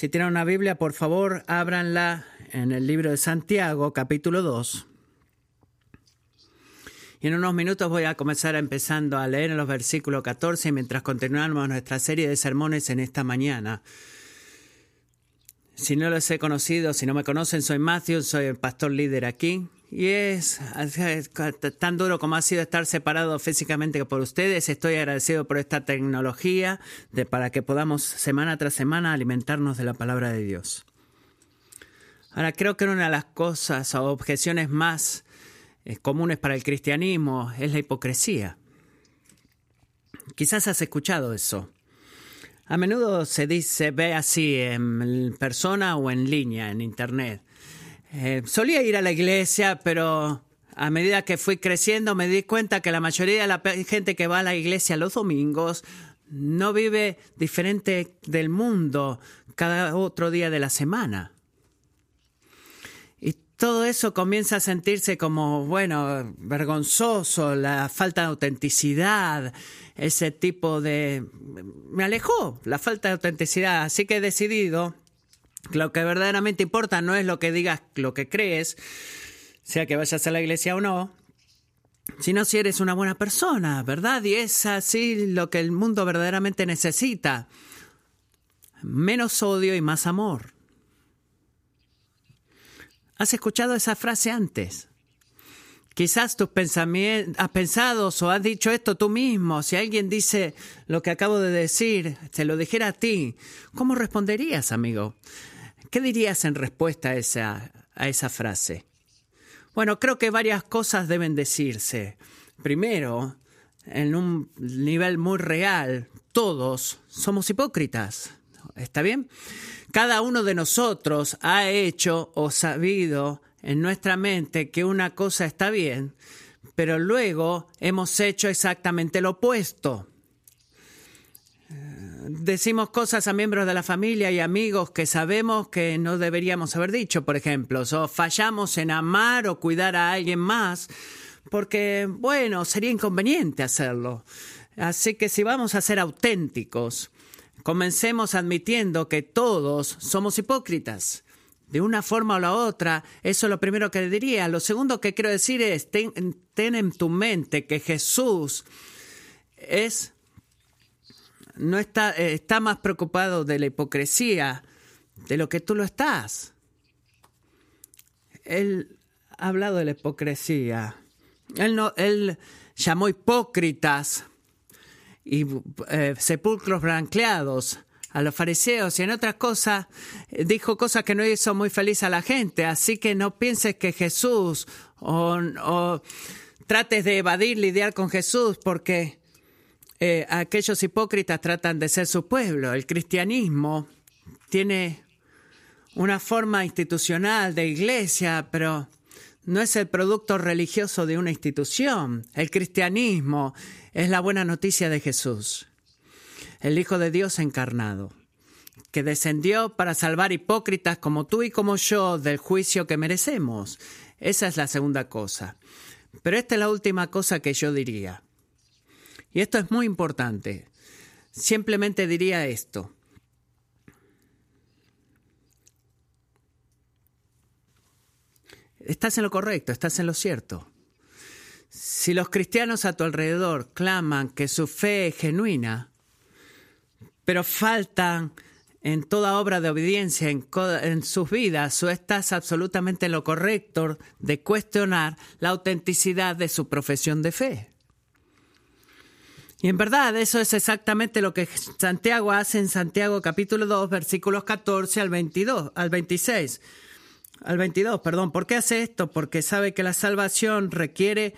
Si tienen una Biblia, por favor, ábranla en el libro de Santiago, capítulo 2. Y en unos minutos voy a comenzar empezando a leer en los versículos 14 mientras continuamos nuestra serie de sermones en esta mañana. Si no los he conocido, si no me conocen, soy Matthew, soy el pastor líder aquí. Y es, tan duro como ha sido estar separado físicamente por ustedes. Estoy agradecido por esta tecnología de, para que podamos semana tras semana alimentarnos de la palabra de Dios. Ahora, creo que una de las cosas o objeciones más eh, comunes para el cristianismo es la hipocresía. Quizás has escuchado eso. A menudo se dice, ve así en persona o en línea, en internet. Eh, solía ir a la iglesia, pero a medida que fui creciendo me di cuenta que la mayoría de la gente que va a la iglesia los domingos no vive diferente del mundo cada otro día de la semana. Y todo eso comienza a sentirse como, bueno, vergonzoso, la falta de autenticidad, ese tipo de... Me alejó la falta de autenticidad, así que he decidido lo que verdaderamente importa no es lo que digas, lo que crees, sea que vayas a la iglesia o no, sino si eres una buena persona, ¿verdad? Y es así lo que el mundo verdaderamente necesita. Menos odio y más amor. ¿Has escuchado esa frase antes? Quizás tus pensamientos, has pensado o has dicho esto tú mismo. Si alguien dice lo que acabo de decir, se lo dijera a ti, ¿cómo responderías, amigo? ¿Qué dirías en respuesta a esa, a esa frase? Bueno, creo que varias cosas deben decirse. Primero, en un nivel muy real, todos somos hipócritas. ¿Está bien? Cada uno de nosotros ha hecho o sabido en nuestra mente que una cosa está bien, pero luego hemos hecho exactamente lo opuesto decimos cosas a miembros de la familia y amigos que sabemos que no deberíamos haber dicho, por ejemplo, o fallamos en amar o cuidar a alguien más, porque, bueno, sería inconveniente hacerlo. Así que si vamos a ser auténticos, comencemos admitiendo que todos somos hipócritas. De una forma o la otra, eso es lo primero que diría. Lo segundo que quiero decir es, ten, ten en tu mente que Jesús es no está, eh, está más preocupado de la hipocresía de lo que tú lo estás. Él ha hablado de la hipocresía. Él, no, él llamó hipócritas y eh, sepulcros blanqueados a los fariseos y en otras cosas eh, dijo cosas que no hizo muy feliz a la gente. Así que no pienses que Jesús o, o trates de evadir, lidiar con Jesús porque eh, aquellos hipócritas tratan de ser su pueblo. El cristianismo tiene una forma institucional de iglesia, pero no es el producto religioso de una institución. El cristianismo es la buena noticia de Jesús, el Hijo de Dios encarnado, que descendió para salvar hipócritas como tú y como yo del juicio que merecemos. Esa es la segunda cosa. Pero esta es la última cosa que yo diría. Y esto es muy importante. Simplemente diría esto. Estás en lo correcto, estás en lo cierto. Si los cristianos a tu alrededor claman que su fe es genuina, pero faltan en toda obra de obediencia en, en, sus vidas, o estás absolutamente en lo correcto de cuestionar la autenticidad de su profesión de fe. Y en verdad eso es exactamente lo que Santiago hace en Santiago capítulo 2 versículos 14 al 22, al 26. Al 22, perdón. ¿Por qué hace esto? Porque sabe que la salvación requiere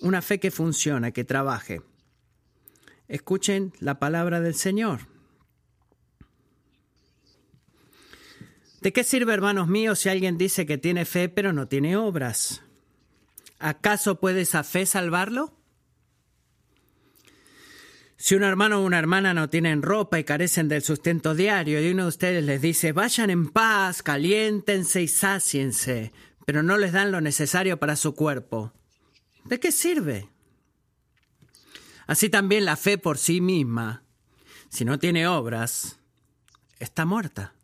una fe que funcione, que trabaje. Escuchen la palabra del Señor. ¿De qué sirve, hermanos míos, si alguien dice que tiene fe pero no tiene obras? ¿Acaso puede esa fe salvarlo? Si un hermano o una hermana no tienen ropa y carecen del sustento diario y uno de ustedes les dice, vayan en paz, caliéntense y sáciense, pero no les dan lo necesario para su cuerpo, ¿de qué sirve? Así también la fe por sí misma, si no tiene obras, está muerta.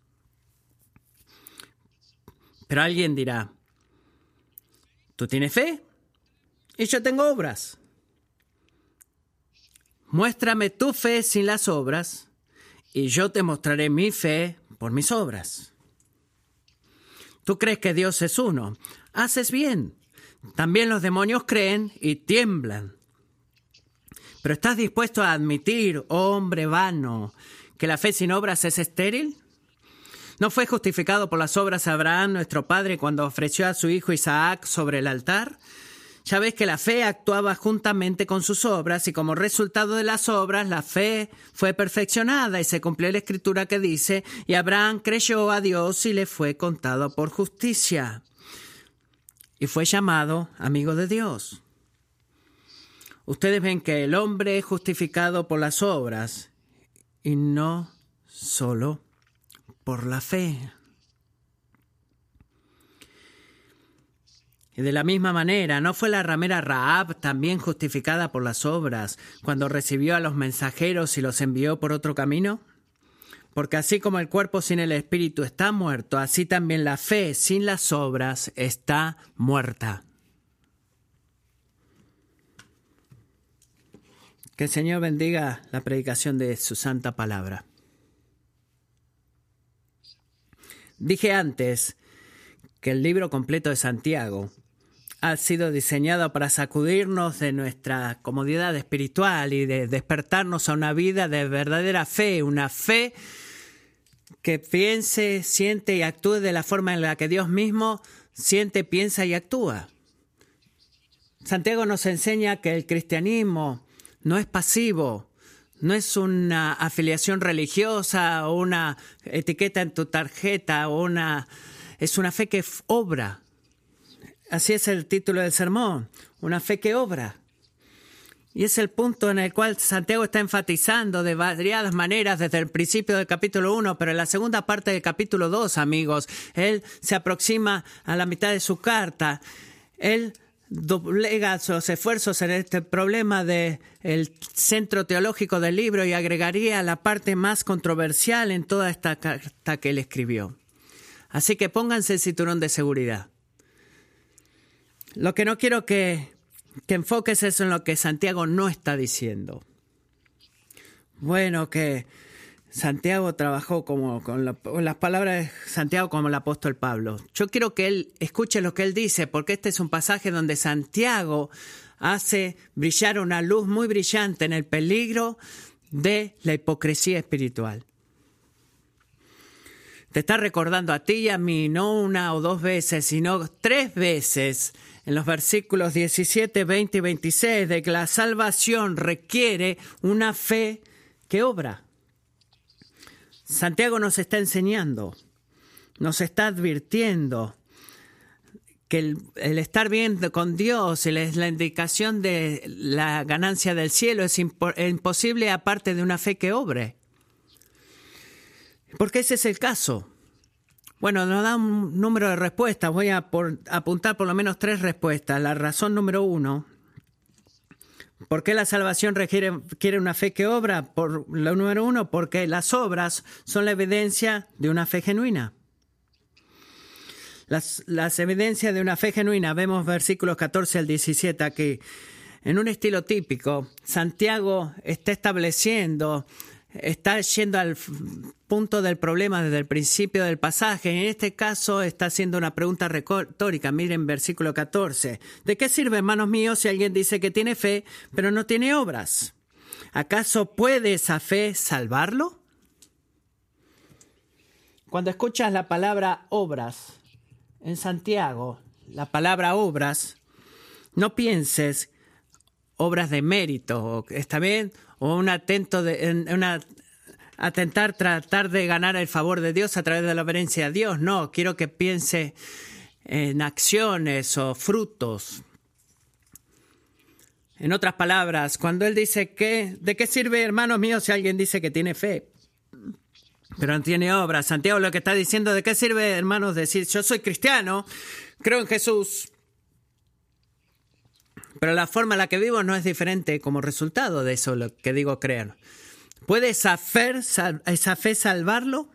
Pero alguien dirá, tú tienes fe y yo tengo obras. Muéstrame tu fe sin las obras y yo te mostraré mi fe por mis obras. Tú crees que Dios es uno. Haces bien. También los demonios creen y tiemblan. Pero ¿estás dispuesto a admitir, hombre vano, que la fe sin obras es estéril? ¿No fue justificado por las obras Abraham, nuestro padre, cuando ofreció a su hijo Isaac sobre el altar? Ya ves que la fe actuaba juntamente con sus obras y como resultado de las obras la fe fue perfeccionada y se cumplió la escritura que dice, y Abraham creyó a Dios y le fue contado por justicia. Y fue llamado amigo de Dios. Ustedes ven que el hombre es justificado por las obras y no solo por la fe. Y de la misma manera, ¿no fue la ramera Raab también justificada por las obras cuando recibió a los mensajeros y los envió por otro camino? Porque así como el cuerpo sin el espíritu está muerto, así también la fe sin las obras está muerta. Que el Señor bendiga la predicación de su santa palabra. Dije antes que el libro completo de Santiago ha sido diseñado para sacudirnos de nuestra comodidad espiritual y de despertarnos a una vida de verdadera fe, una fe que piense, siente y actúe de la forma en la que Dios mismo siente, piensa y actúa. Santiago nos enseña que el cristianismo no es pasivo, no es una afiliación religiosa o una etiqueta en tu tarjeta o una es una fe que obra. Así es el título del sermón, una fe que obra. Y es el punto en el cual Santiago está enfatizando de variadas maneras desde el principio del capítulo 1, pero en la segunda parte del capítulo 2, amigos, él se aproxima a la mitad de su carta. Él doblega sus esfuerzos en este problema del el centro teológico del libro y agregaría la parte más controversial en toda esta carta que él escribió. Así que pónganse el cinturón de seguridad. Lo que no quiero que, que enfoques es en lo que Santiago no está diciendo. Bueno, que Santiago trabajó como con, las palabras de Santiago como el apóstol Pablo. Yo quiero que él escuche lo que él dice, porque este es un pasaje donde Santiago hace brillar una luz muy brillante en el peligro de la hipocresía espiritual. Te está recordando a ti y a mí, no una o dos veces, sino tres veces en los versículos 17, 20 y 26, de que la salvación requiere una fe que obra. Santiago nos está enseñando, nos está advirtiendo que el, estar bien con Dios es la indicación de la ganancia del cielo, es imposible aparte de una fe que obre. Porque ese es el caso. Bueno, nos da un número de respuestas. Voy a apuntar por lo menos tres respuestas. La razón número uno ¿Por qué la salvación requiere, una fe que obra? Por lo número uno, porque las obras son la evidencia de una fe genuina. Las, las evidencias de una fe genuina, vemos versículos 14 al 17 aquí. En un estilo típico, Santiago está estableciendo está yendo al punto del problema desde el principio del pasaje. En este caso está haciendo una pregunta retórica. Miren versículo 14. ¿De qué sirve, hermanos míos, si alguien dice que tiene fe, pero no tiene obras? ¿Acaso puede esa fe salvarlo? Cuando escuchas la palabra obras en Santiago, la palabra obras, no pienses obras de mérito, ¿está bien? o un atento de, una atentar, tratar de ganar el favor de Dios a través de la obediencia a Dios. No, quiero que piense en acciones o frutos. En otras palabras, cuando Él dice que, ¿de qué sirve, hermanos míos, si alguien dice que tiene fe? Pero no tiene obra. Santiago lo que está diciendo, ¿de qué sirve, hermanos, decir, yo soy cristiano, creo en Jesús, pero la forma en la que vivo no es diferente como resultado de eso, lo que digo creer. ¿Puede esa fe, esa fe salvarlo?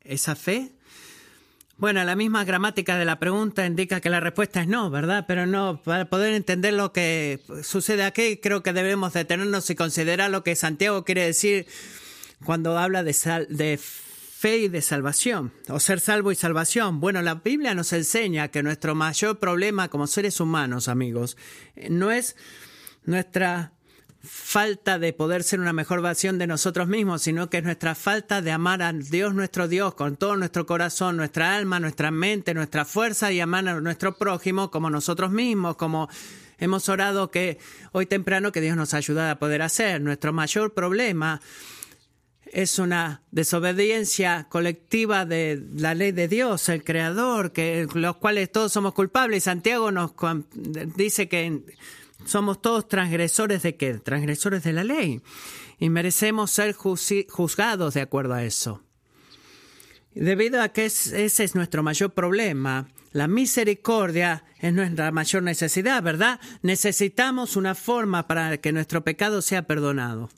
¿Esa fe? Bueno, la misma gramática de la pregunta indica que la respuesta es no, ¿verdad? Pero no, para poder entender lo que sucede aquí, creo que debemos detenernos y considerar lo que Santiago quiere decir cuando habla de, sal, de fe y de salvación, o ser salvo y salvación. Bueno, la Biblia nos enseña que nuestro mayor problema como seres humanos, amigos, no es nuestra falta de poder ser una mejor versión de nosotros mismos, sino que es nuestra falta de amar a Dios nuestro Dios con todo nuestro corazón, nuestra alma, nuestra mente, nuestra fuerza y amar a nuestro prójimo como nosotros mismos, como hemos orado que hoy temprano que Dios nos ayude a poder hacer. Nuestro mayor problema es una desobediencia colectiva de la ley de Dios, el Creador, que los cuales todos somos culpables. Santiago nos dice que somos todos transgresores de qué? Transgresores de la ley. Y merecemos ser juzgados de acuerdo a eso. Debido a que ese es nuestro mayor problema, la misericordia es nuestra mayor necesidad, ¿verdad? Necesitamos una forma para que nuestro pecado sea perdonado.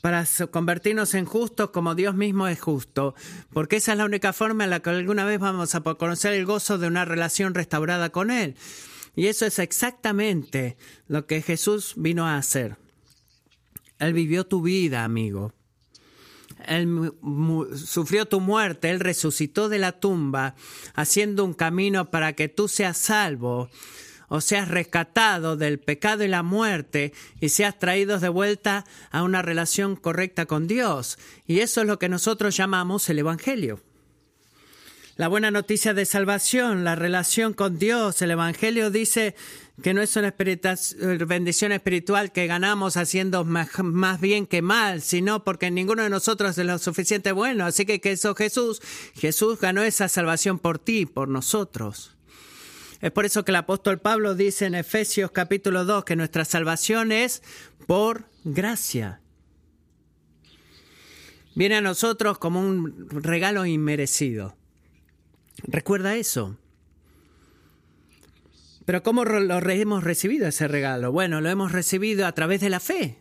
Para convertirnos en justos como Dios mismo es justo, porque esa es la única forma en la que alguna vez vamos a conocer el gozo de una relación restaurada con Él. Y eso es exactamente lo que Jesús vino a hacer. Él vivió tu vida, amigo. Él sufrió tu muerte, Él resucitó de la tumba, haciendo un camino para que tú seas salvo, o seas rescatado del pecado y la muerte, y seas traído de vuelta a una relación correcta con Dios. Y eso es lo que nosotros llamamos el Evangelio la buena noticia de salvación, la relación con Dios. El Evangelio dice que no es una bendición espiritual que ganamos haciendo más, bien que mal, sino porque ninguno de nosotros es lo suficiente bueno. Así que que eso Jesús, Jesús ganó esa salvación por ti, por nosotros. Es por eso que el apóstol Pablo dice en Efesios capítulo 2 que nuestra salvación es por gracia. Viene a nosotros como un regalo inmerecido. Recuerda eso. Pero ¿cómo lo hemos recibido ese regalo? Bueno, lo hemos recibido a través de la fe,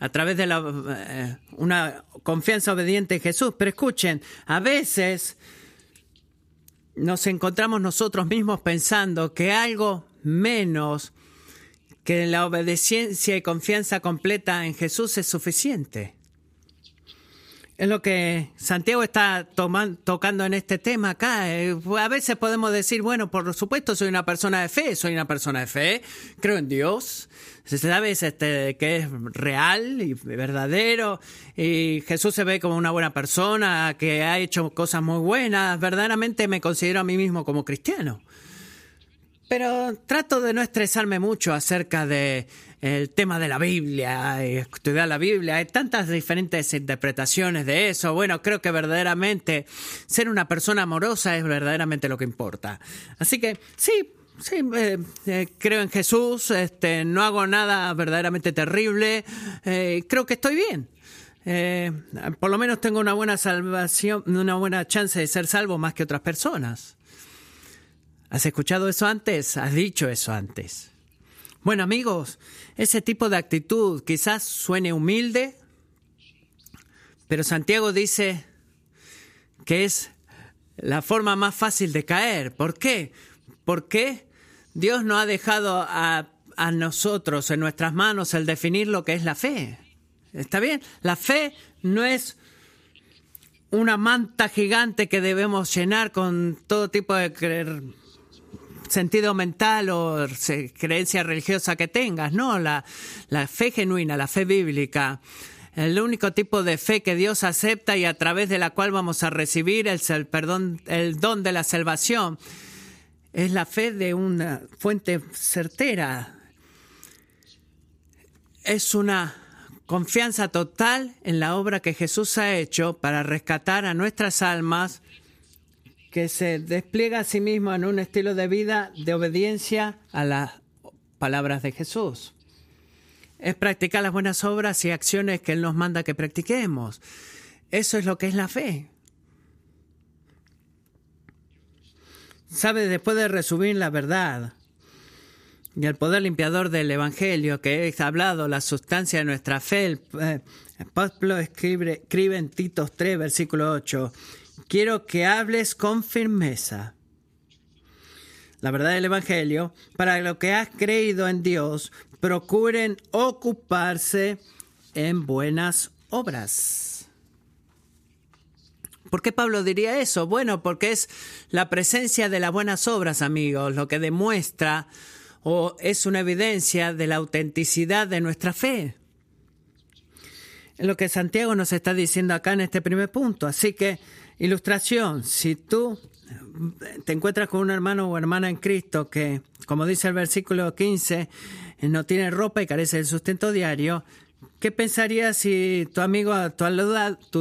a través de la, eh, una confianza obediente en Jesús. Pero escuchen, a veces nos encontramos nosotros mismos pensando que algo menos que la obediencia y confianza completa en Jesús es suficiente. Es lo que Santiago está tocando en este tema acá. Eh, a veces podemos decir, bueno, por supuesto soy una persona de fe, soy una persona de fe, creo en Dios, sabes este, que es real y verdadero, y Jesús se ve como una buena persona, que ha hecho cosas muy buenas, verdaderamente me considero a mí mismo como cristiano. Pero trato de no estresarme mucho acerca de el tema de la Biblia, estudiar la Biblia, hay tantas diferentes interpretaciones de eso. Bueno, creo que verdaderamente ser una persona amorosa es verdaderamente lo que importa. Así que sí, sí, eh, eh, creo en Jesús, este, no hago nada verdaderamente terrible, eh, creo que estoy bien. por lo menos tengo una buena salvación, una buena chance de ser salvo más que otras personas. ¿Has escuchado eso antes? ¿Has dicho eso antes? Bueno amigos, ese tipo de actitud quizás suene humilde, pero Santiago dice que es la forma más fácil de caer. ¿Por qué? Porque Dios no ha dejado a, a nosotros en nuestras manos el definir lo que es la fe. ¿Está bien? La fe no es una manta gigante que debemos llenar con todo tipo de sentido mental o creencia religiosa que tengas, no, la, la fe genuina, la fe bíblica. El único tipo de fe que Dios acepta y a través de la cual vamos a recibir el, perdón, el don de la salvación es la fe de una fuente certera. Es una confianza total en la obra que Jesús ha hecho para rescatar a nuestras almas que se despliega a sí mismo en un estilo de vida de obediencia a las palabras de Jesús. Es practicar las buenas obras y acciones que Él nos manda que practiquemos. Eso es lo que es la fe. Sabe, después de resumir la verdad y el poder limpiador del Evangelio que he hablado, la sustancia de nuestra fe, el, eh, Pablo escribe, escribe en Titos 3, versículo 8, quiero que hables con firmeza la verdad del Evangelio, para lo que has creído en Dios, procuren ocuparse en buenas obras. ¿Por qué Pablo diría eso? Bueno, porque es la presencia de las buenas obras, amigos, lo que demuestra o es una evidencia de la autenticidad de nuestra fe. Es lo que Santiago nos está diciendo acá en este primer punto. Así que, ilustración, si tú te encuentras con un hermano o hermana en Cristo que, como dice el versículo 15, no tiene ropa y carece del sustento diario, ¿qué pensarías si tu amigo a tu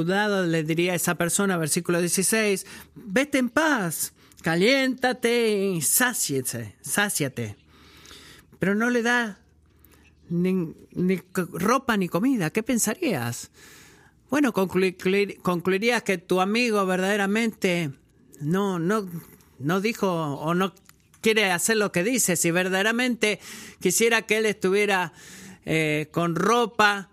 lado, le diría a esa persona, versículo 16, vete en paz, caliéntate y sáciate, pero no le da ni, ropa ni comida, ¿qué pensarías? Bueno, concluirías que tu amigo verdaderamente no, no, no dijo o no quiere hacer lo que dice. Si verdaderamente quisiera que él estuviera eh, con ropa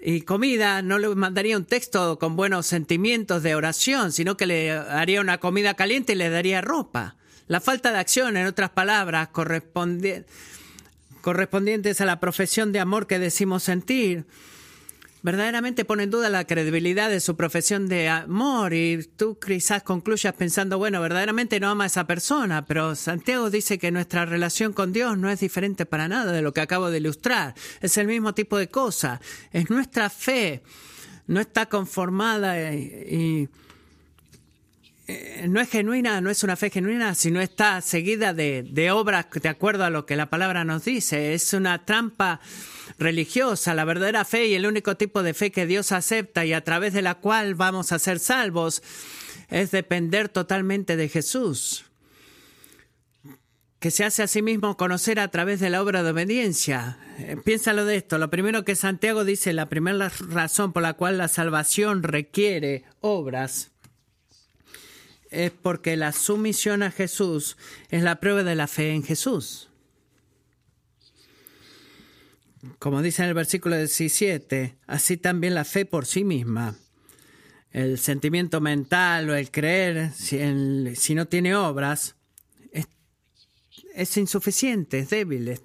y comida, no le mandaría un texto con buenos sentimientos de oración, sino que le haría una comida caliente y le daría ropa. La falta de acción, en otras palabras, correspondientes a la profesión de amor que decimos sentir, verdaderamente pone en duda la credibilidad de su profesión de amor y tú quizás concluyas pensando, bueno, verdaderamente no ama a esa persona, pero Santiago dice que nuestra relación con Dios no es diferente para nada de lo que acabo de ilustrar, es el mismo tipo de cosa, es nuestra fe, no está conformada y, eh, no es genuina, no es una fe genuina, sino está seguida de, de obras de acuerdo a lo que la palabra nos dice, es una trampa religiosa, la verdadera fe y el único tipo de fe que Dios acepta y a través de la cual vamos a ser salvos es depender totalmente de Jesús, que se hace a sí mismo conocer a través de la obra de obediencia. Eh, piénsalo de esto. Lo primero que Santiago dice, la primera razón por la cual la salvación requiere obras, es porque la sumisión a Jesús es la prueba de la fe en Jesús. Como dice en el versículo 17, así también la fe por sí misma. El sentimiento mental o el creer, si, no tiene obras, es, insuficiente, es débil.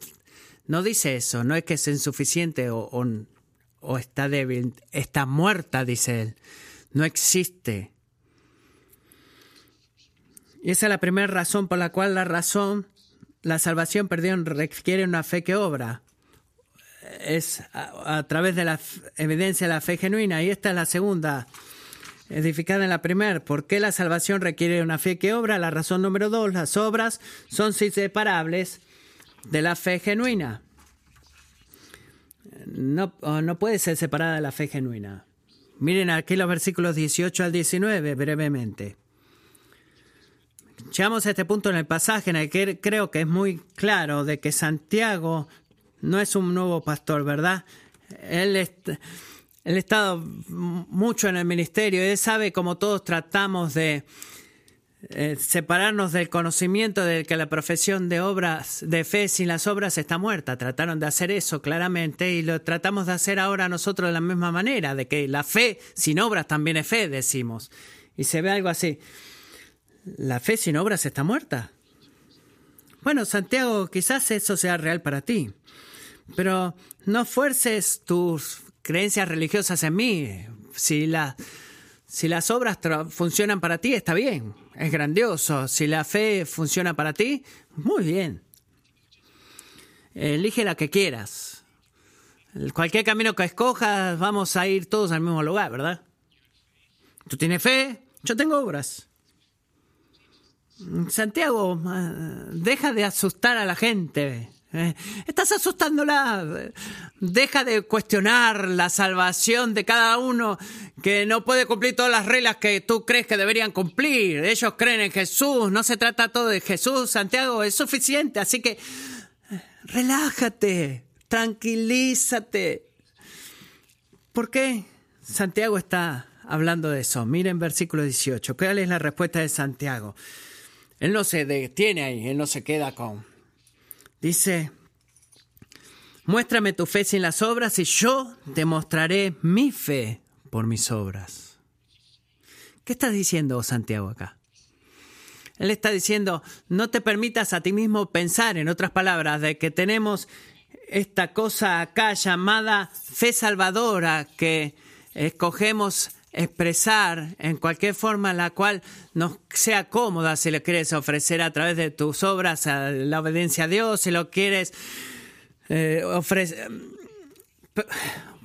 no dice eso, no es que es insuficiente o, o está débil, está muerta, dice él. No existe. Y esa es la primera razón por la cual la razón, la salvación, perdón, requiere una fe que obra es a, través de la evidencia de la fe genuina. Y esta es la segunda, edificada en la primera. ¿Por qué la salvación requiere una fe que obra? La razón número dos, las obras son inseparables de la fe genuina. No, no puede ser separada de la fe genuina. Miren aquí los versículos 18 al 19 brevemente. Llegamos a este punto en el pasaje en el que creo que es muy claro de que Santiago no es un nuevo pastor, ¿verdad? Él, ha estado mucho en el ministerio, él sabe cómo todos tratamos de eh, separarnos del conocimiento de que la profesión de obras, de fe sin las obras está muerta. Trataron de hacer eso claramente y lo tratamos de hacer ahora nosotros de la misma manera, de que la fe sin obras también es fe, decimos. Y se ve algo así. La fe sin obras está muerta. Bueno, Santiago, quizás eso sea real para ti. Pero no fuerces tus creencias religiosas en mí. Si, la, si las obras funcionan para ti, está bien, es grandioso. Si la fe funciona para ti, muy bien. Elige la que quieras. Cualquier camino que escojas, vamos a ir todos al mismo lugar, ¿verdad? Tú tienes fe, yo tengo obras. Santiago, ah, deja de asustar a la gente. Eh, estás asustándola. Deja de cuestionar la salvación de cada uno que no puede cumplir todas las reglas que tú crees que deberían cumplir. Ellos creen en Jesús. No se trata todo de Jesús. Santiago es suficiente. Así que relájate, tranquilízate. ¿Por qué Santiago está hablando de eso? Miren versículo 18. ¿Cuál es la respuesta de Santiago? Él no se detiene ahí, él no se queda con Dice, muéstrame tu fe sin las obras y yo te mostraré mi fe por mis obras. ¿Qué está diciendo Santiago acá? Él está diciendo, no te permitas a ti mismo pensar, en otras palabras, de que tenemos esta cosa acá llamada fe salvadora que escogemos expresar en cualquier forma en la cual nos sea cómoda si lo quieres ofrecer a través de tus obras a la obediencia a Dios, si lo quieres eh, ofrecer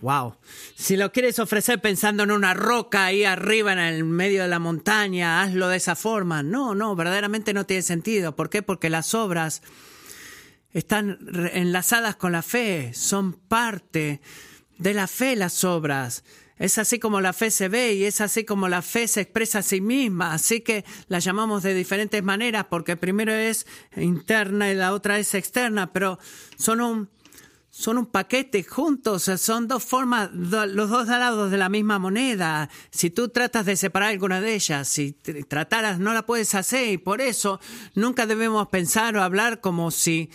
Wow. Si lo quieres ofrecer pensando en una roca ahí arriba en el medio de la montaña, hazlo de esa forma. No, no, verdaderamente no tiene sentido. ¿Por qué? Porque las obras están enlazadas con la fe, son parte de la fe las obras. Es así como la fe se ve y es así como la fe se expresa a sí misma. Así que la llamamos de diferentes maneras porque primero es interna y la otra es externa, pero son un son un paquete juntos, son dos formas, los dos lados de la misma moneda. Si tú tratas de separar alguna de ellas, si trataras, no la puedes hacer y por eso nunca debemos pensar o hablar como si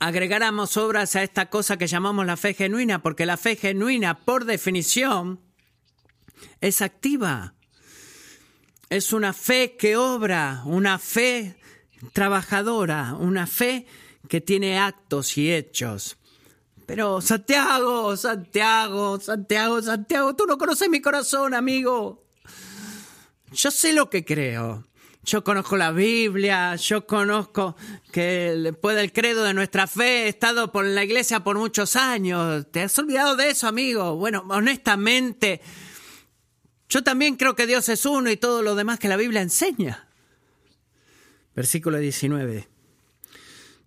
agregáramos obras a esta cosa que llamamos la fe genuina, porque la fe genuina, por definición, es activa. Es una fe que obra, una fe trabajadora, una fe que tiene actos y hechos. Pero Santiago, Santiago, Santiago, Santiago, tú no conoces mi corazón, amigo. Yo sé lo que creo. Yo conozco la Biblia, yo conozco que después del credo de nuestra fe he estado por la iglesia por muchos años. ¿Te has olvidado de eso, amigo? Bueno, honestamente, yo también creo que Dios es uno y todo lo demás que la Biblia enseña. Versículo 19.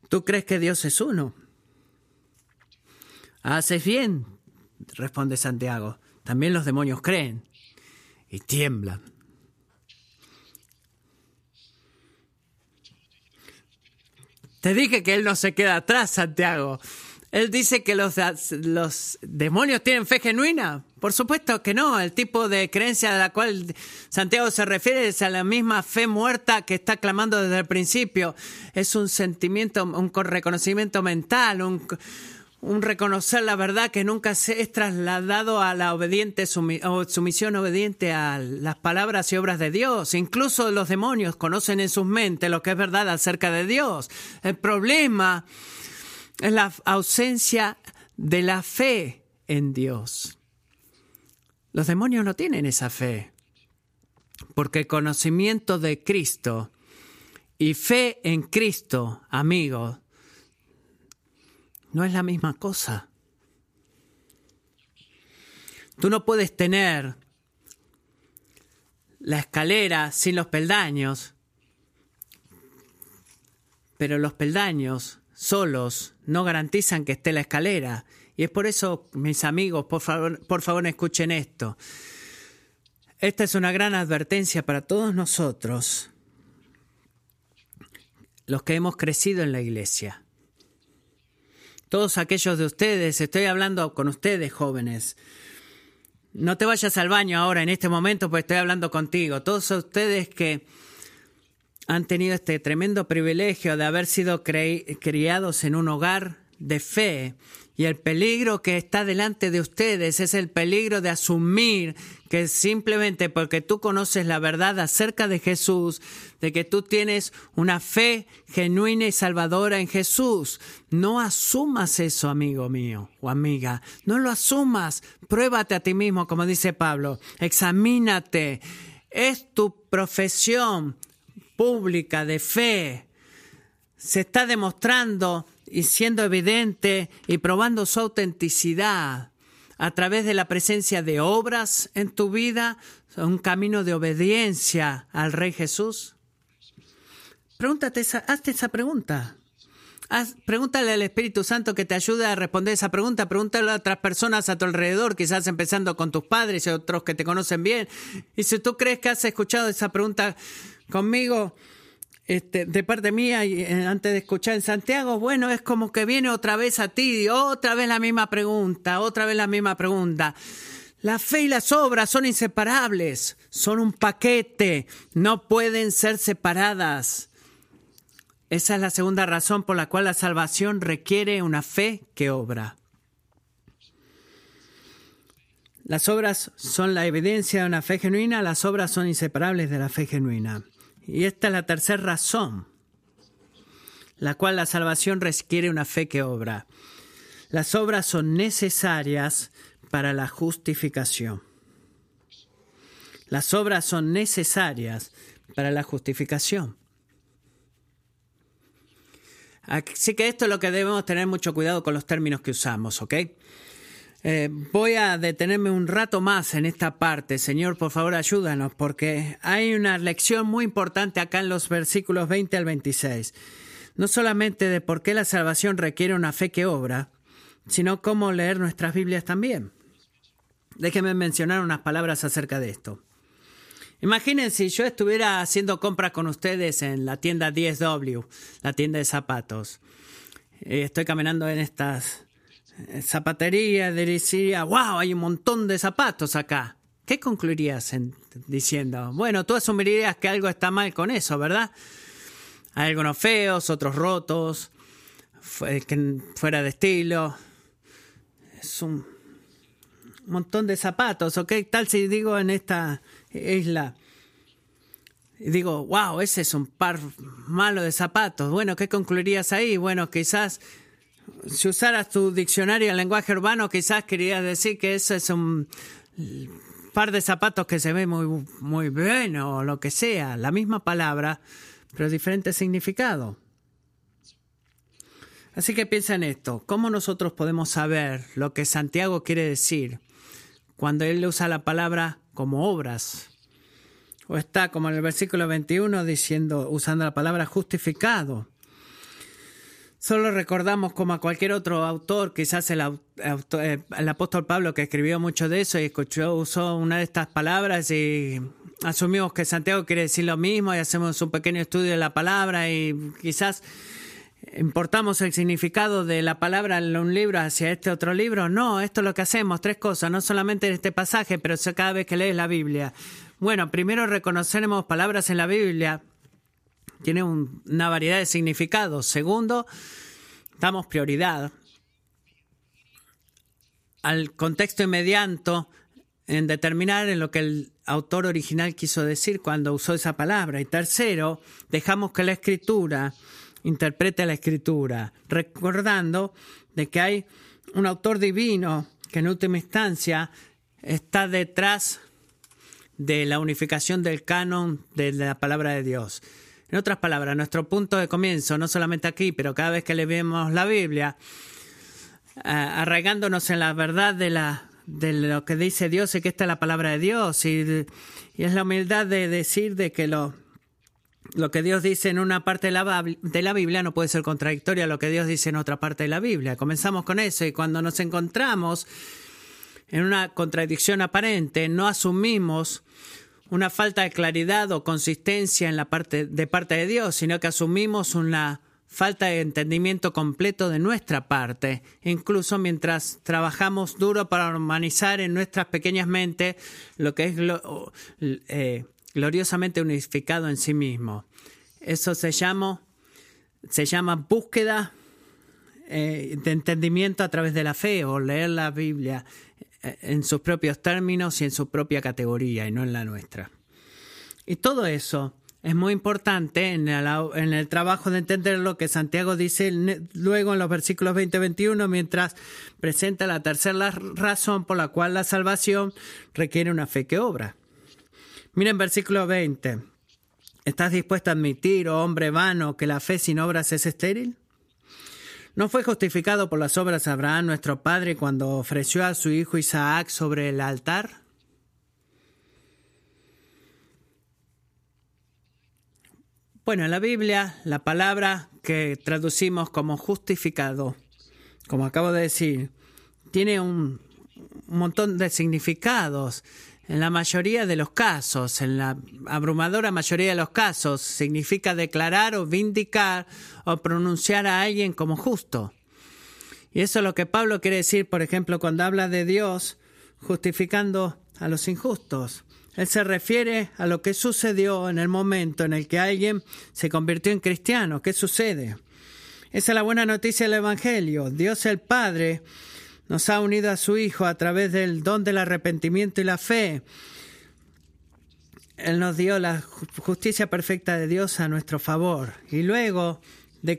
¿Tú crees que Dios es uno? Haces bien, responde Santiago. También los demonios creen y tiemblan. Te dije que Él no se queda atrás, Santiago. Él dice que los, los demonios tienen fe genuina. Por supuesto que no. El tipo de creencia a la cual Santiago se refiere es a la misma fe muerta que está clamando desde el principio. Es un sentimiento, un reconocimiento mental, un, un reconocer la verdad que nunca se es trasladado a la obediente o sumisión obediente a las palabras y obras de Dios. Incluso los demonios conocen en sus mentes lo que es verdad acerca de Dios. El problema es la ausencia de la fe en Dios. Los demonios no tienen esa fe, porque el conocimiento de Cristo y fe en Cristo, amigo, no es la misma cosa. Tú no puedes tener la escalera sin los peldaños, pero los peldaños solos no garantizan que esté la escalera. Y es por eso, mis amigos, por favor, por favor escuchen esto. Esta es una gran advertencia para todos nosotros, los que hemos crecido en la iglesia. Todos aquellos de ustedes, estoy hablando con ustedes jóvenes. No te vayas al baño ahora en este momento, porque estoy hablando contigo. Todos ustedes que han tenido este tremendo privilegio de haber sido criados en un hogar de fe y el peligro que está delante de ustedes es el peligro de asumir que simplemente porque tú conoces la verdad acerca de Jesús, de que tú tienes una fe genuina y salvadora en Jesús. No asumas eso, amigo mío o amiga. No lo asumas. Pruébate a ti mismo, como dice Pablo. Examínate. Es tu profesión pública de fe se está demostrando y siendo evidente y probando su autenticidad a través de la presencia de obras en tu vida, un camino de obediencia al Rey Jesús? Pregúntate hazte esa pregunta. pregúntale al Espíritu Santo que te ayude a responder esa pregunta. Pregúntale a otras personas a tu alrededor, quizás empezando con tus padres y otros que te conocen bien. Y si tú crees que has escuchado esa pregunta conmigo, este, de parte mía, eh, antes de escuchar en Santiago, bueno, es como que viene otra vez a ti, otra vez la misma pregunta, otra vez la misma pregunta. La fe y las obras son inseparables, son un paquete, no pueden ser separadas. Esa es la segunda razón por la cual la salvación requiere una fe que obra. Las obras son la evidencia de una fe genuina, las obras son inseparables de la fe genuina. Y esta es la tercera razón, la cual la salvación requiere una fe que obra. Las obras son necesarias para la justificación. Las obras son necesarias para la justificación. Así que esto es lo que debemos tener mucho cuidado con los términos que usamos, ¿ok? Eh, voy a detenerme un rato más en esta parte. Señor, por favor, ayúdanos, porque hay una lección muy importante acá en los versículos 20 al 26. No solamente de por qué la salvación requiere una fe que obra, sino cómo leer nuestras Biblias también. Déjenme mencionar unas palabras acerca de esto. Imaginen si yo estuviera haciendo compras con ustedes en la tienda 10W, la tienda de zapatos. Eh, estoy caminando en estas zapatería, diría, wow, hay un montón de zapatos acá. ¿Qué concluirías diciendo? Bueno, tú asumirías que algo está mal con eso, ¿verdad? Hay algunos feos, otros rotos, fuera de estilo. Es un montón de zapatos, ¿ok? Tal si digo en esta isla, digo, wow, ese es un par malo de zapatos. Bueno, ¿qué concluirías ahí? Bueno, quizás si usaras tu diccionario en lenguaje urbano, quizás querías decir que eso es un par de zapatos que se ve muy, muy bien o lo que sea, la misma palabra, pero diferente significado. Así que piensa en esto, ¿cómo nosotros podemos saber lo que Santiago quiere decir cuando él usa la palabra como obras? O está como en el versículo 21 diciendo, usando la palabra justificado. Solo recordamos como a cualquier otro autor, quizás el, eh, el, apóstol Pablo que escribió mucho de eso y escuchó, usó una de estas palabras y asumimos que Santiago quiere decir lo mismo y hacemos un pequeño estudio de la palabra y quizás importamos el significado de la palabra en un libro hacia este otro libro. No, esto es lo que hacemos, tres cosas, no solamente en este pasaje, pero cada vez que lees la Biblia. Bueno, primero reconoceremos palabras en la Biblia tiene una variedad de significados. Segundo, damos prioridad al contexto inmediato en determinar en lo que el autor original quiso decir cuando usó esa palabra. Y tercero, dejamos que la escritura interprete la escritura, recordando de que hay un autor divino que en última instancia está detrás de la unificación del canon de la palabra de Dios. En otras palabras, nuestro punto de comienzo, no solamente aquí, pero cada vez que leemos la Biblia, eh, arraigándonos en la verdad de lo que dice Dios y que esta es la palabra de Dios, y, es la humildad de decir de que lo, lo que Dios dice en una parte de la, de la Biblia no puede ser contradictorio a lo que Dios dice en otra parte de la Biblia. Comenzamos con eso y cuando nos encontramos en una contradicción aparente, no asumimos una falta de claridad o consistencia en la parte de parte de Dios, sino que asumimos una falta de entendimiento completo de nuestra parte, incluso mientras trabajamos duro para humanizar en nuestras pequeñas mentes lo que es eh, gloriosamente unificado en sí mismo. Eso se llama, se llama búsqueda eh, de entendimiento a través de la fe o leer la Biblia en sus propios términos y en su propia categoría y no en la nuestra. Y todo eso es muy importante en el, trabajo de entender lo que Santiago dice luego en los versículos 20 y 21, mientras presenta la tercera razón por la cual la salvación requiere una fe que obra. Miren versículo 20. ¿Estás dispuesto a admitir, oh hombre vano, que la fe sin obras es estéril? ¿No fue justificado por las obras Abraham, nuestro padre, cuando ofreció a su hijo Isaac sobre el altar? Bueno, en la Biblia, la palabra que traducimos como justificado, como acabo de decir, tiene un, montón de significados. En la mayoría de los casos, en la abrumadora mayoría de los casos, significa declarar o vindicar o pronunciar a alguien como justo. Y eso es lo que Pablo quiere decir, por ejemplo, cuando habla de Dios justificando a los injustos. Él se refiere a lo que sucedió en el momento en el que alguien se convirtió en cristiano. ¿Qué sucede? Esa es la buena noticia del Evangelio. Dios el Padre nos ha unido a su Hijo a través del don del arrepentimiento y la fe. Él nos dio la justicia perfecta de Dios a nuestro favor. Y luego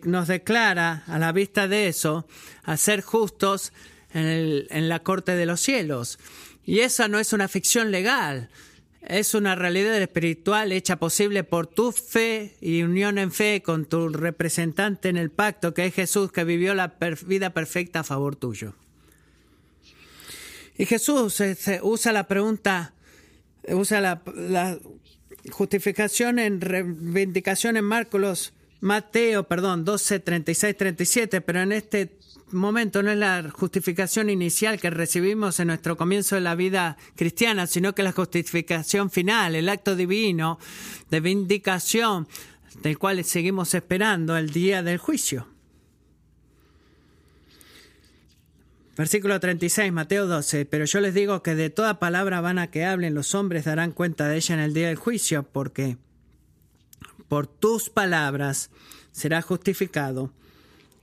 nos declara, a la vista de eso, a ser justos en, en la corte de los cielos. Y esa no es una ficción legal, es una realidad espiritual hecha posible por tu fe y unión en fe con tu representante en el pacto, que es Jesús, que vivió la vida perfecta a favor tuyo. Y Jesús usa la pregunta, usa la, justificación en reivindicación en Marcos, Mateo, perdón, 12, 36, 37, pero en este momento no es la justificación inicial que recibimos en nuestro comienzo de la vida cristiana, sino que la justificación final, el acto divino de vindicación del cual seguimos esperando el día del juicio. Versículo 36, Mateo 12. Pero yo les digo que de toda palabra vana que hablen los hombres darán cuenta de ella en el día del juicio, porque por tus palabras serás justificado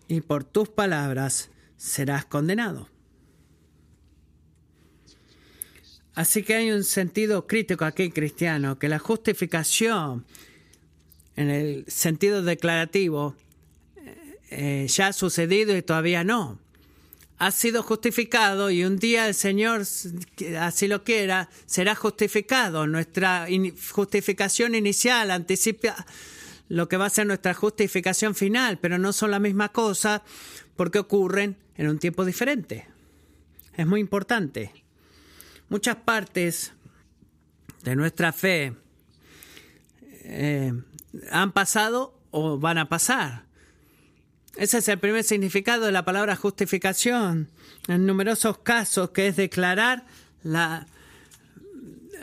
y por tus palabras serás condenado. Así que hay un sentido crítico aquí cristiano, que la justificación en el sentido declarativo eh, ya ha sucedido y todavía no. Ha sido justificado y un día el Señor, así lo quiera, será justificado. Nuestra justificación inicial anticipa lo que va a ser nuestra justificación final, pero no son la misma cosa porque ocurren en un tiempo diferente. Es muy importante. Muchas partes de nuestra fe eh, han pasado o van a pasar. Ese es el primer significado de la palabra justificación. En numerosos casos, que es declarar la,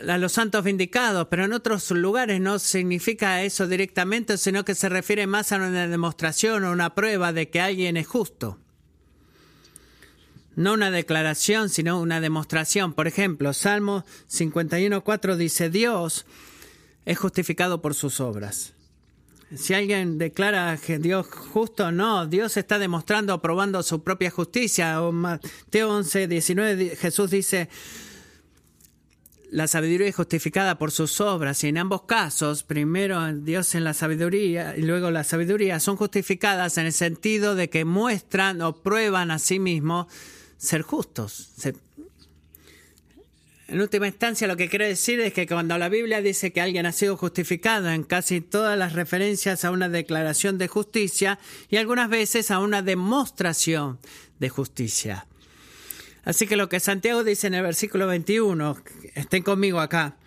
a los santos vindicados, pero en otros lugares no significa eso directamente, sino que se refiere más a una demostración o una prueba de que alguien es justo. No una declaración, sino una demostración. Por ejemplo, Salmo 51.4 dice, Dios es justificado por sus obras. Si alguien declara que Dios justo, no, Dios está demostrando, aprobando su propia justicia. Mateo 11, 19, Jesús dice, la sabiduría es justificada por sus obras y en ambos casos, primero Dios en la sabiduría y luego la sabiduría son justificadas en el sentido de que muestran o prueban a sí mismos ser justos. En última instancia, lo que quiere decir es que cuando la Biblia dice que alguien ha sido justificado en casi todas las referencias a una declaración de justicia y algunas veces a una demostración de justicia. Así que lo que Santiago dice en el versículo 21, estén conmigo acá,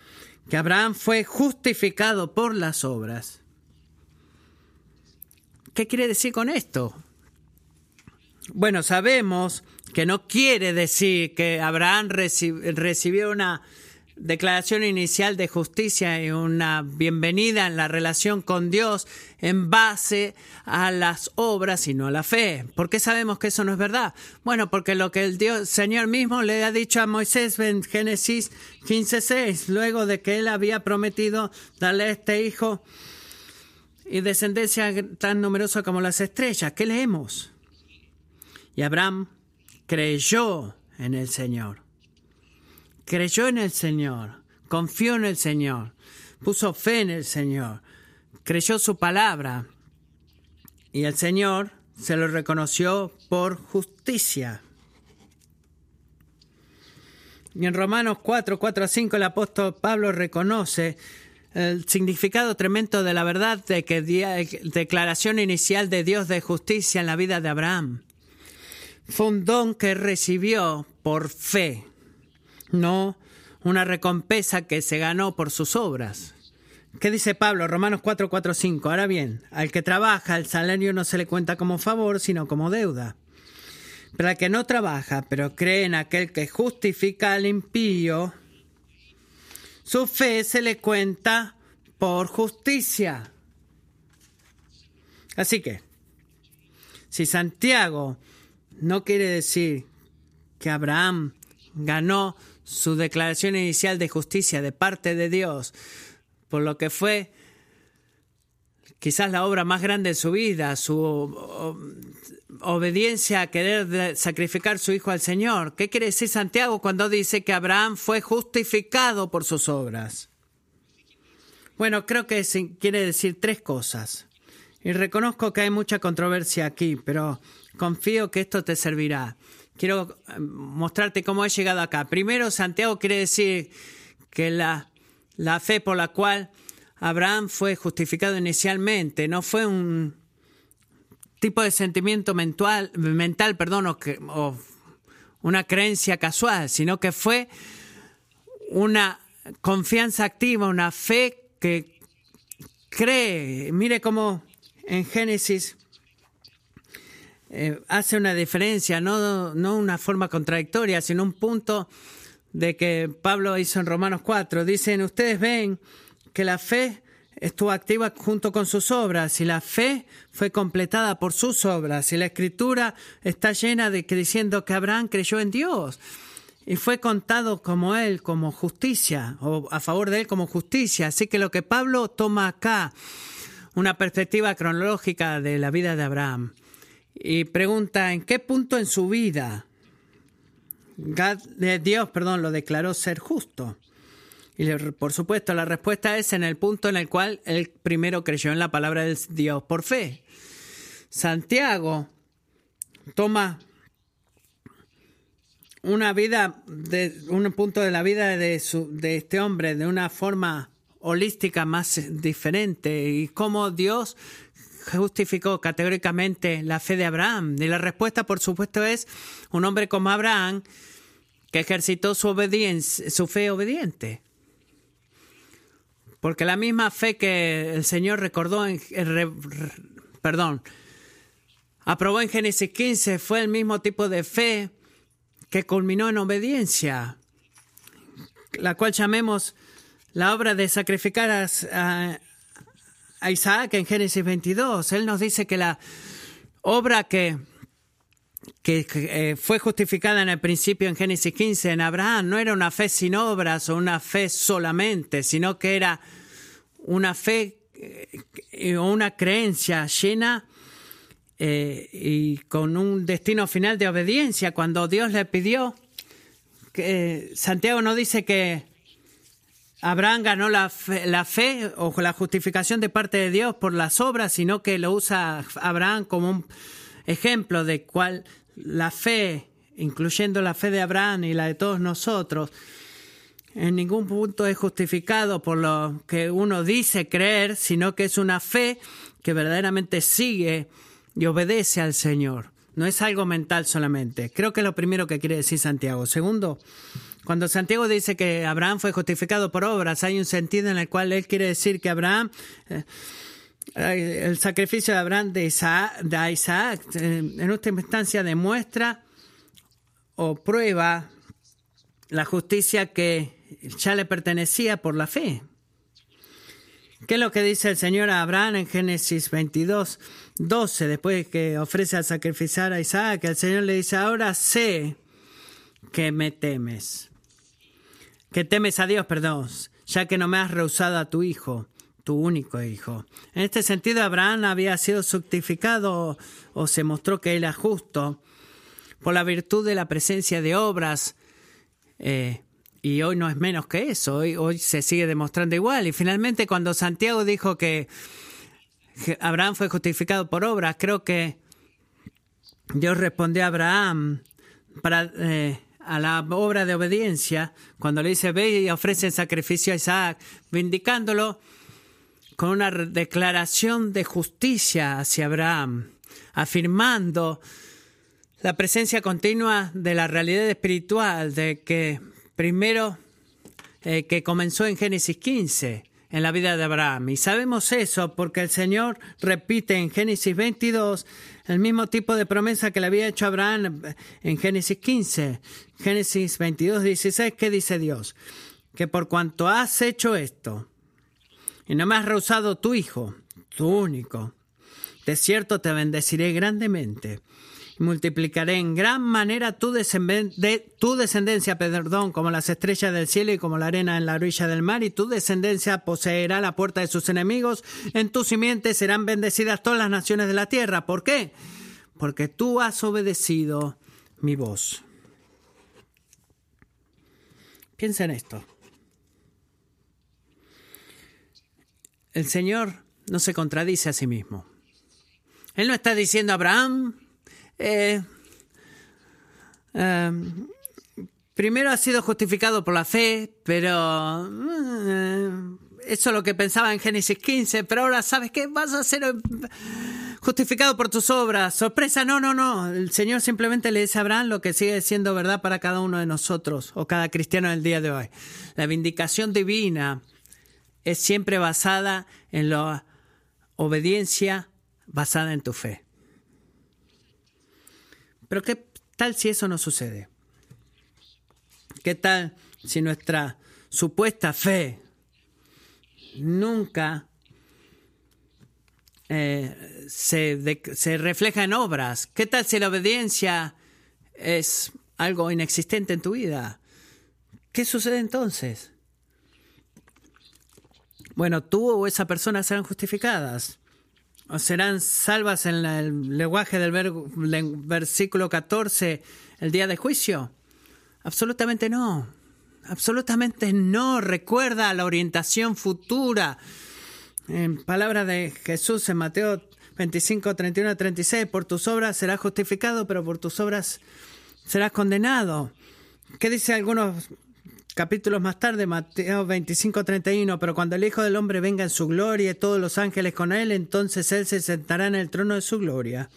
que Abraham fue justificado por las obras. ¿Qué quiere decir con esto? Bueno, sabemos que no quiere decir que Abraham recibió una declaración inicial de justicia y una bienvenida en la relación con Dios en base a las obras y no a la fe. ¿Por qué sabemos que eso no es verdad? Bueno, porque lo que el Dios, Señor mismo le ha dicho a Moisés en Génesis 15:6, luego de que él había prometido darle a este hijo y descendencia tan numerosa como las estrellas. ¿Qué leemos? Y Abraham creyó en el Señor. Creyó en el Señor, confió en el Señor, puso fe en el Señor, creyó su palabra. Y el Señor se lo reconoció por justicia. Y en Romanos 4, 4 a 5 el apóstol Pablo reconoce el significado tremendo de la verdad de que declaración inicial de Dios de justicia en la vida de Abraham. Fue un don que recibió por fe no una recompensa que se ganó por sus obras. ¿Qué dice Pablo? Romanos 4, 4, 5. Ahora bien, al que trabaja, el salario no se le cuenta como favor, sino como deuda. Pero al que no trabaja, pero cree en aquel que justifica al impío, su fe se le cuenta por justicia. Así que, si Santiago no quiere decir que Abraham ganó su declaración inicial de justicia de parte de Dios por lo que fue quizás la obra más grande de su vida, su obediencia a querer sacrificar su hijo al Señor. ¿Qué quiere decir Santiago cuando dice que Abraham fue justificado por sus obras? Bueno, creo que quiere decir tres cosas. Y reconozco que hay mucha controversia aquí, pero confío que esto te servirá. Quiero eh, mostrarte cómo he llegado acá. Primero, Santiago quiere decir que la, la fe por la cual Abraham fue justificado inicialmente no fue un tipo de sentimiento mental, mental perdón, o, o una creencia casual, sino que fue una confianza activa, una fe que cree. Mire cómo en Génesis eh, hace una diferencia, no, no una forma contradictoria, sino un punto de que Pablo hizo en Romanos 4. Dicen, ustedes ven que la fe estuvo activa junto con sus obras y la fe fue completada por sus obras y la escritura está llena de que diciendo que Abraham creyó en Dios y fue contado como él, como justicia, o a favor de él como justicia. Así que lo que Pablo toma acá una perspectiva cronológica de la vida de Abraham y pregunta en qué punto en su vida eh, Dios perdón, lo declaró ser justo. Y por supuesto la respuesta es en el punto en el cual él primero creyó en la palabra de Dios por fe. Santiago toma una vida, de, un punto de la vida de, su, de este hombre de una forma holística más diferente y cómo Dios justificó categóricamente la fe de Abraham. Y la respuesta, por supuesto, es un hombre como Abraham que ejercitó su obediencia, su fe obediente. Porque la misma fe que el Señor recordó en, perdón, aprobó en Génesis 15 fue el mismo tipo de fe que culminó en obediencia, la cual llamemos la obra de sacrificar a, Isaac en Génesis 22. Él nos dice que la obra que, que, eh, fue justificada en el principio en Génesis 15 en Abraham no era una fe sin obras o una fe solamente, sino que era una fe eh, o una creencia llena eh, y con un destino final de obediencia. Cuando Dios le pidió, que Santiago no dice que Abraham ganó la fe, la fe, o la justificación de parte de Dios por las obras, sino que lo usa Abraham como un ejemplo de cuál la fe, incluyendo la fe de Abraham y la de todos nosotros, en ningún punto es justificado por lo que uno dice creer, sino que es una fe que verdaderamente sigue y obedece al Señor. No es algo mental solamente. Creo que es lo primero que quiere decir Santiago. Segundo, cuando Santiago dice que Abraham fue justificado por obras, hay un sentido en el cual él quiere decir que Abraham, eh, el sacrificio de Abraham de Isaac, eh, en última instancia demuestra o prueba la justicia que ya le pertenecía por la fe. ¿Qué es lo que dice el Señor a Abraham en Génesis 22, 12? Después que ofrece a sacrificar a Isaac, el Señor le dice, ahora sé que me temes que temes a Dios, perdón, ya que no me has rehusado a tu hijo, tu único hijo. En este sentido, Abraham había sido justificado o se mostró que él era justo por la virtud de la presencia de obras. Eh, y hoy no es menos que eso, hoy, hoy se sigue demostrando igual. Y finalmente, cuando Santiago dijo que Abraham fue justificado por obras, creo que Dios respondió a Abraham para eh, a la obra de obediencia, cuando le dice, ve y ofrece el sacrificio a Isaac, vindicándolo con una declaración de justicia hacia Abraham, afirmando la presencia continua de la realidad espiritual, de que primero eh, que comenzó en Génesis 15, en la vida de Abraham. Y sabemos eso porque el Señor repite en Génesis 22 el mismo tipo de promesa que le había hecho Abraham en Génesis 15. Génesis 22, 16, ¿qué dice Dios? Que por cuanto has hecho esto y no me has rehusado tu hijo, tu único, de cierto te bendeciré grandemente multiplicaré en gran manera tu, de, tu descendencia, perdón, como las estrellas del cielo y como la arena en la orilla del mar, y tu descendencia poseerá la puerta de sus enemigos. En tu simiente serán bendecidas todas las naciones de la tierra. ¿Por qué? Porque tú has obedecido mi voz. Piensa en esto. El Señor no se contradice a sí mismo. Él no está diciendo Abraham, eh, em, primero ha sido justificado por la fe, pero eh, eso es lo que pensaba en Génesis 15, pero ahora sabes qué, vas a ser justificado por tus obras. Sorpresa, no, no, no. El Señor simplemente le dice a Abraham lo que sigue siendo verdad para cada uno de nosotros o cada cristiano del día de hoy. La vindicación divina es siempre basada en la obediencia basada en tu fe. Pero ¿qué tal si eso no sucede? ¿Qué tal si nuestra supuesta fe nunca eh, se, se refleja en obras? ¿Qué tal si la obediencia es algo inexistente en tu vida? ¿Qué sucede entonces? Bueno, tú o esa persona serán justificadas. ¿O serán salvas en el lenguaje del versículo 14 el día de juicio? Absolutamente no. Absolutamente no. Recuerda la orientación futura. En palabra de Jesús en Mateo 25, 31 36, por tus obras serás justificado, pero por tus obras serás condenado. ¿Qué dice algunos capítulos más tarde, Mateo 25, 31, pero cuando el Hijo del Hombre venga en su gloria y todos los ángeles con él, entonces él se sentará en el trono de su gloria.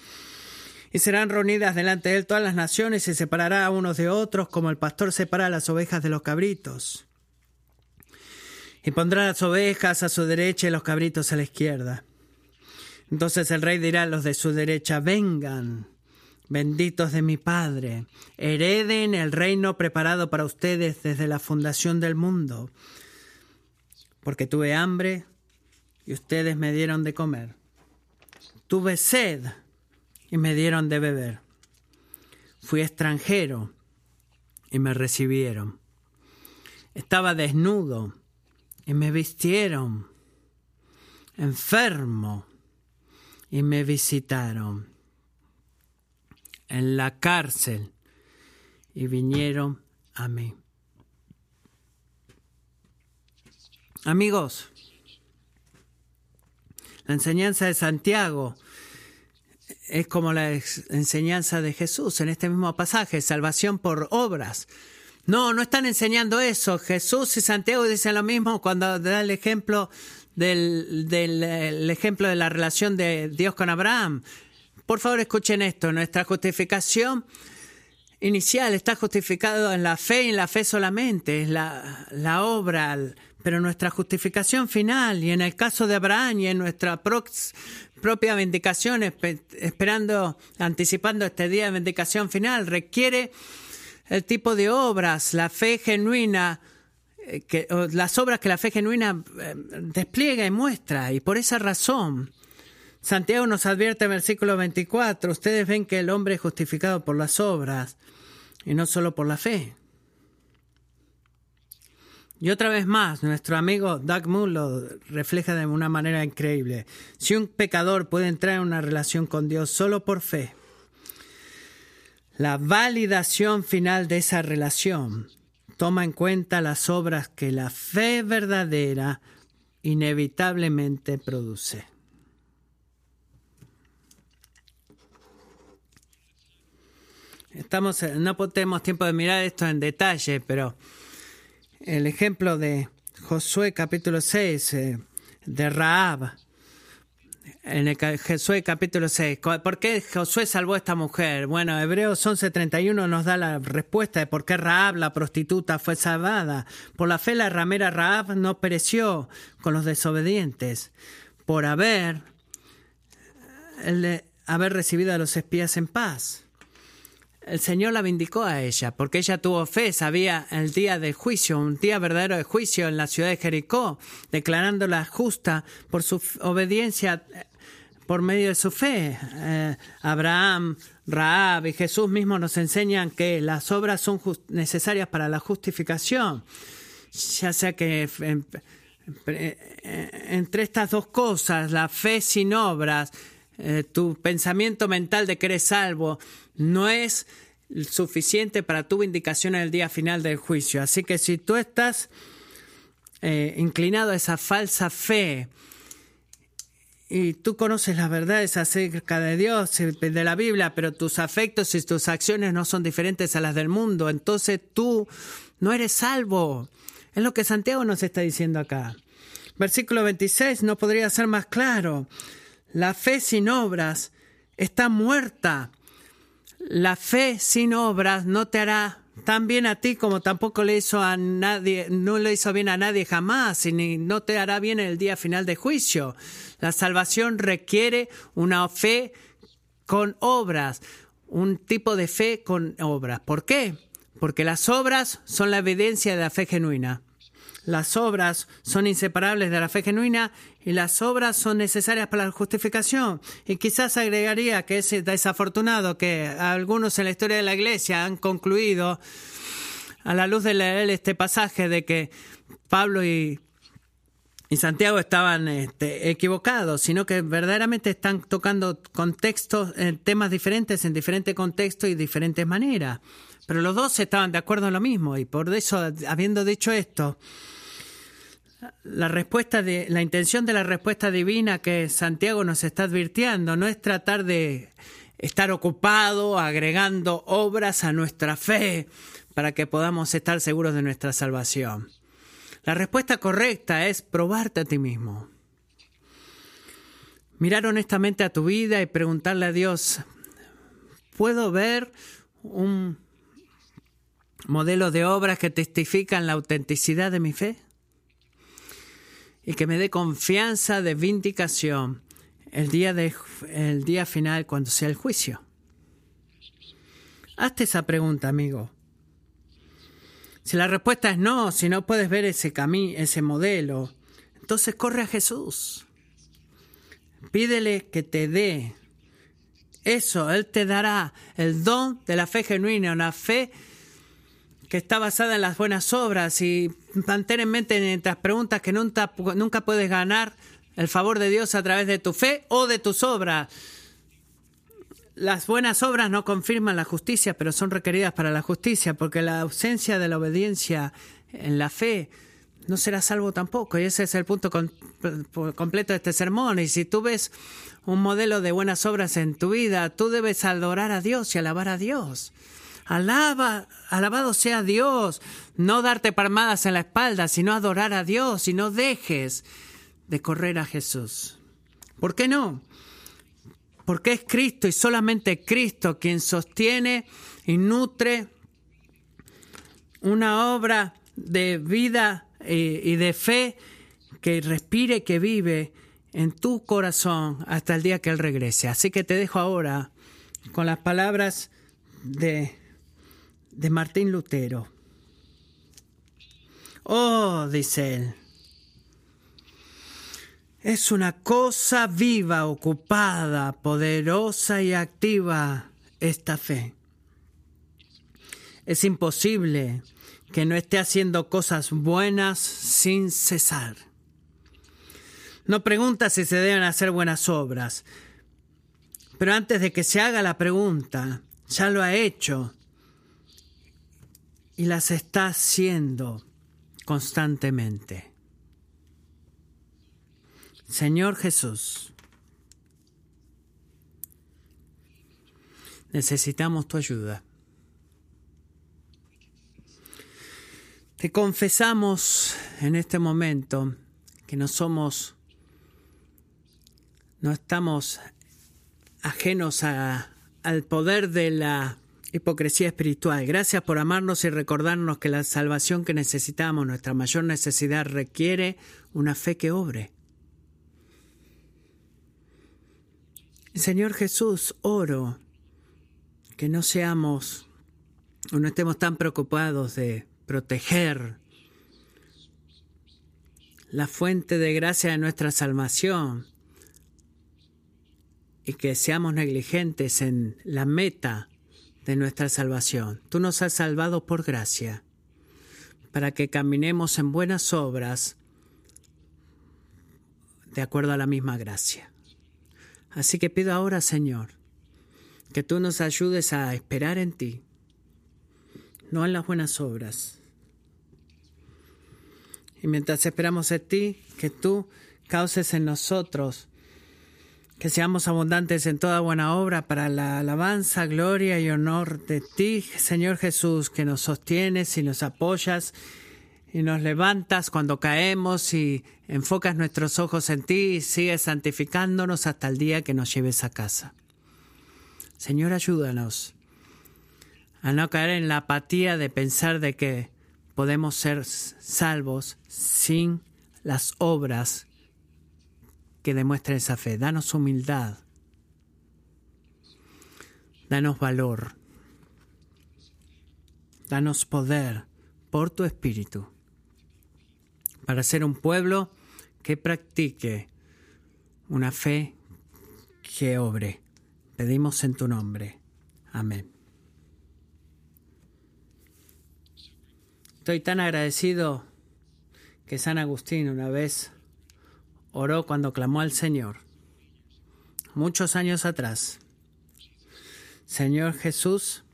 Y serán reunidas delante de él todas las naciones y separará a unos de otros como el pastor separa las ovejas de los cabritos. Y pondrá las ovejas a su derecha y los cabritos a la izquierda. Entonces el rey dirá a los de su derecha, vengan benditos de mi Padre, hereden el reino preparado para ustedes desde la fundación del mundo, porque tuve hambre y ustedes me dieron de comer. Tuve sed y me dieron de beber. Fui extranjero y me recibieron. Estaba desnudo y me vistieron. Enfermo y me visitaron en la cárcel y vinieron a mí. Amigos, la enseñanza de Santiago es como la enseñanza de Jesús en este mismo pasaje, salvación por obras. No, no están enseñando eso. Jesús y Santiago dicen lo mismo cuando da el ejemplo del, del ejemplo de la relación de Dios con Abraham. Por favor, escuchen esto. Nuestra justificación inicial está justificada en la fe y en la fe solamente, es la, la obra, pero nuestra justificación final, y en el caso de Abraham y en nuestra propia vindicación, esperando, anticipando este día de vindicación final, requiere el tipo de obras, la fe genuina, eh, que, las obras que la fe genuina eh, despliega y muestra, y por esa razón Santiago nos advierte en versículo 24, ustedes ven que el hombre es justificado por las obras y no solo por la fe. Y otra vez más, nuestro amigo Doug Moon lo refleja de una manera increíble. Si un pecador puede entrar en una relación con Dios solo por fe, la validación final de esa relación toma en cuenta las obras que la fe verdadera inevitablemente produce. Estamos, no tenemos tiempo de mirar esto en detalle, pero el ejemplo de Josué capítulo 6, eh, de Raab, en el Josué capítulo 6. ¿Por qué Josué salvó a esta mujer? Bueno, Hebreos 11:31 nos da la respuesta de por qué Raab, la prostituta, fue salvada. Por la fe la ramera Raab no pereció con los desobedientes, por haber, el haber recibido a los espías en paz el Señor la vindicó a ella, porque ella tuvo fe, sabía el día del juicio, un día verdadero de juicio en la ciudad de Jericó, declarándola justa por su obediencia, por medio de su fe. Eh, Abraham Raab y Jesús mismo nos enseñan que las obras son necesarias para la justificación. Ya sea que entre estas dos cosas, la fe sin obras, eh, tu pensamiento mental de que eres salvo, no es suficiente para tu indicación en el día final del juicio. Así que si tú estás eh, inclinado a esa falsa fe, y tú conoces las verdades acerca de Dios, de la Biblia, pero tus afectos y tus acciones no son diferentes a las del mundo, entonces tú no eres salvo. Es lo que Santiago nos está diciendo acá. Versículo 26 no podría ser más claro. La fe sin obras está muerta. La fe sin obras no te hará tan bien a ti como tampoco le hizo a nadie, no le hizo bien a nadie jamás, y ni no te hará bien en el día final de juicio. La salvación requiere una fe con obras, un tipo de fe con obras. ¿Por qué? Porque las obras son la evidencia de la fe genuina. Las obras son inseparables de la fe genuina y las obras son necesarias para la justificación. Y quizás agregaría que es desafortunado que algunos en la historia de la Iglesia han concluido, a la luz de leer este pasaje, de que Pablo y, Santiago estaban este, equivocados, sino que verdaderamente están tocando contextos, eh, temas diferentes en diferentes contextos y diferentes maneras. Pero los dos estaban de acuerdo en lo mismo y por eso, habiendo dicho esto, la respuesta de la intención de la respuesta divina que Santiago nos está advirtiendo no es tratar de estar ocupado agregando obras a nuestra fe para que podamos estar seguros de nuestra salvación. La respuesta correcta es probarte a ti mismo. Mirar honestamente a tu vida y preguntarle a Dios, ¿puedo ver un modelo de obras que testifican la autenticidad de mi fe? Y que me dé confianza de vindicación el día, de, el día final cuando sea el juicio. Hazte esa pregunta, amigo. Si la respuesta es no, si no puedes ver ese camino, ese modelo, entonces corre a Jesús. Pídele que te dé eso, Él te dará el don de la fe genuina, una fe que está basada en las buenas obras y mantén en mente estas preguntas que nunca, nunca puedes ganar el favor de Dios a través de tu fe o de tus obras. Las buenas obras no confirman la justicia, pero son requeridas para la justicia, porque la ausencia de la obediencia en la fe no será salvo tampoco. Y ese es el punto completo de este sermón. Y si tú ves un modelo de buenas obras en tu vida, tú debes adorar a Dios y alabar a Dios. Alaba, alabado sea Dios. No darte palmadas en la espalda, sino adorar a Dios y no dejes de correr a Jesús. ¿Por qué no? Porque es Cristo y solamente Cristo quien sostiene y nutre una obra de vida eh, y de fe que respire, que vive en tu corazón hasta el día que Él regrese. Así que te dejo ahora con las palabras de de Martín Lutero. Oh, dice él, es una cosa viva, ocupada, poderosa y activa esta fe. Es imposible que no esté haciendo cosas buenas sin cesar. No pregunta si se deben hacer buenas obras, pero antes de que se haga la pregunta, ya lo ha hecho y las está haciendo constantemente. Señor Jesús, necesitamos tu ayuda. Te confesamos en este momento que no somos, no estamos ajenos al poder de la hipocresía espiritual. Gracias por amarnos y recordarnos que la salvación que necesitamos, nuestra mayor necesidad, requiere una fe que obre. Señor Jesús, oro que no seamos o no estemos tan preocupados de proteger la fuente de gracia de nuestra salvación y que seamos negligentes en la meta de nuestra salvación. Tú nos has salvado por gracia, para que caminemos en buenas obras de acuerdo a la misma gracia. Así que pido ahora, Señor, que tú nos ayudes a esperar en ti, no en las buenas obras. Y mientras esperamos en ti, que tú causes en nosotros que seamos abundantes en toda buena obra para la alabanza, gloria y honor de ti, Señor Jesús, que nos sostienes y nos apoyas y nos levantas cuando caemos y enfocas nuestros ojos en ti y sigues santificándonos hasta el día que nos lleves a casa. Señor, ayúdanos a no caer en la apatía de pensar de que podemos ser salvos sin las obras que demuestren esa fe. Danos humildad. Danos valor. Danos poder por tu espíritu para ser un pueblo que practique una fe que obre. Pedimos en tu nombre. Amén. Estoy tan agradecido que San Agustín una vez oró cuando clamó al Señor, muchos años atrás. Señor Jesús,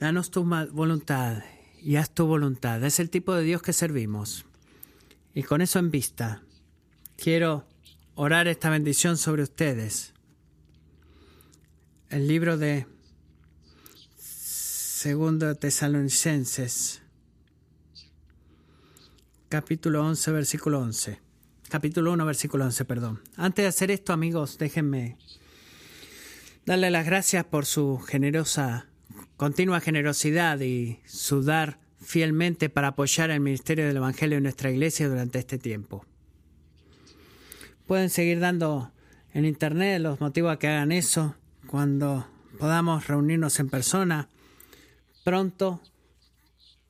danos tu voluntad y haz tu voluntad. Es el tipo de Dios que servimos. Y con eso en vista, quiero orar esta bendición sobre ustedes. El libro de Segundo Tesalonicenses capítulo 11, versículo 11. Capítulo 1, versículo 11, perdón. Antes de hacer esto, amigos, déjenme darle las gracias por su generosa, continua generosidad y sudar fielmente para apoyar el ministerio del Evangelio en nuestra iglesia durante este tiempo. Pueden seguir dando en internet los motivos a que hagan eso cuando podamos reunirnos en persona pronto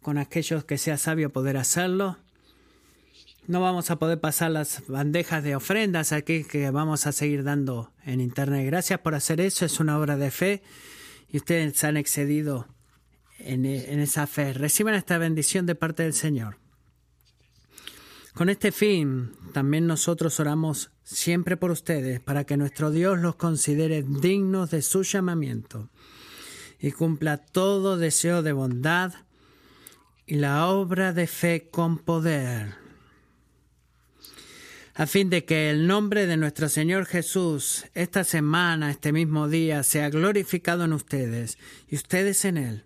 con aquellos que sea sabio poder hacerlo no vamos a poder pasar las bandejas de ofrendas aquí que vamos a seguir dando en internet. Gracias por hacer eso, es una obra de fe y ustedes han excedido en, en esa fe. Reciban esta bendición de parte del Señor. Con este fin, también nosotros oramos siempre por ustedes, para que nuestro Dios los considere dignos de su llamamiento y cumpla todo deseo de bondad y la obra de fe con poder a fin de que el nombre de nuestro Señor Jesús esta semana, este mismo día, sea glorificado en ustedes y ustedes en Él,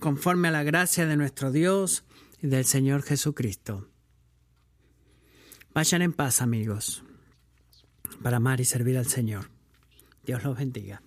conforme a la gracia de nuestro Dios y del Señor Jesucristo. Vayan en paz, amigos, para amar y servir al Señor. Dios los bendiga.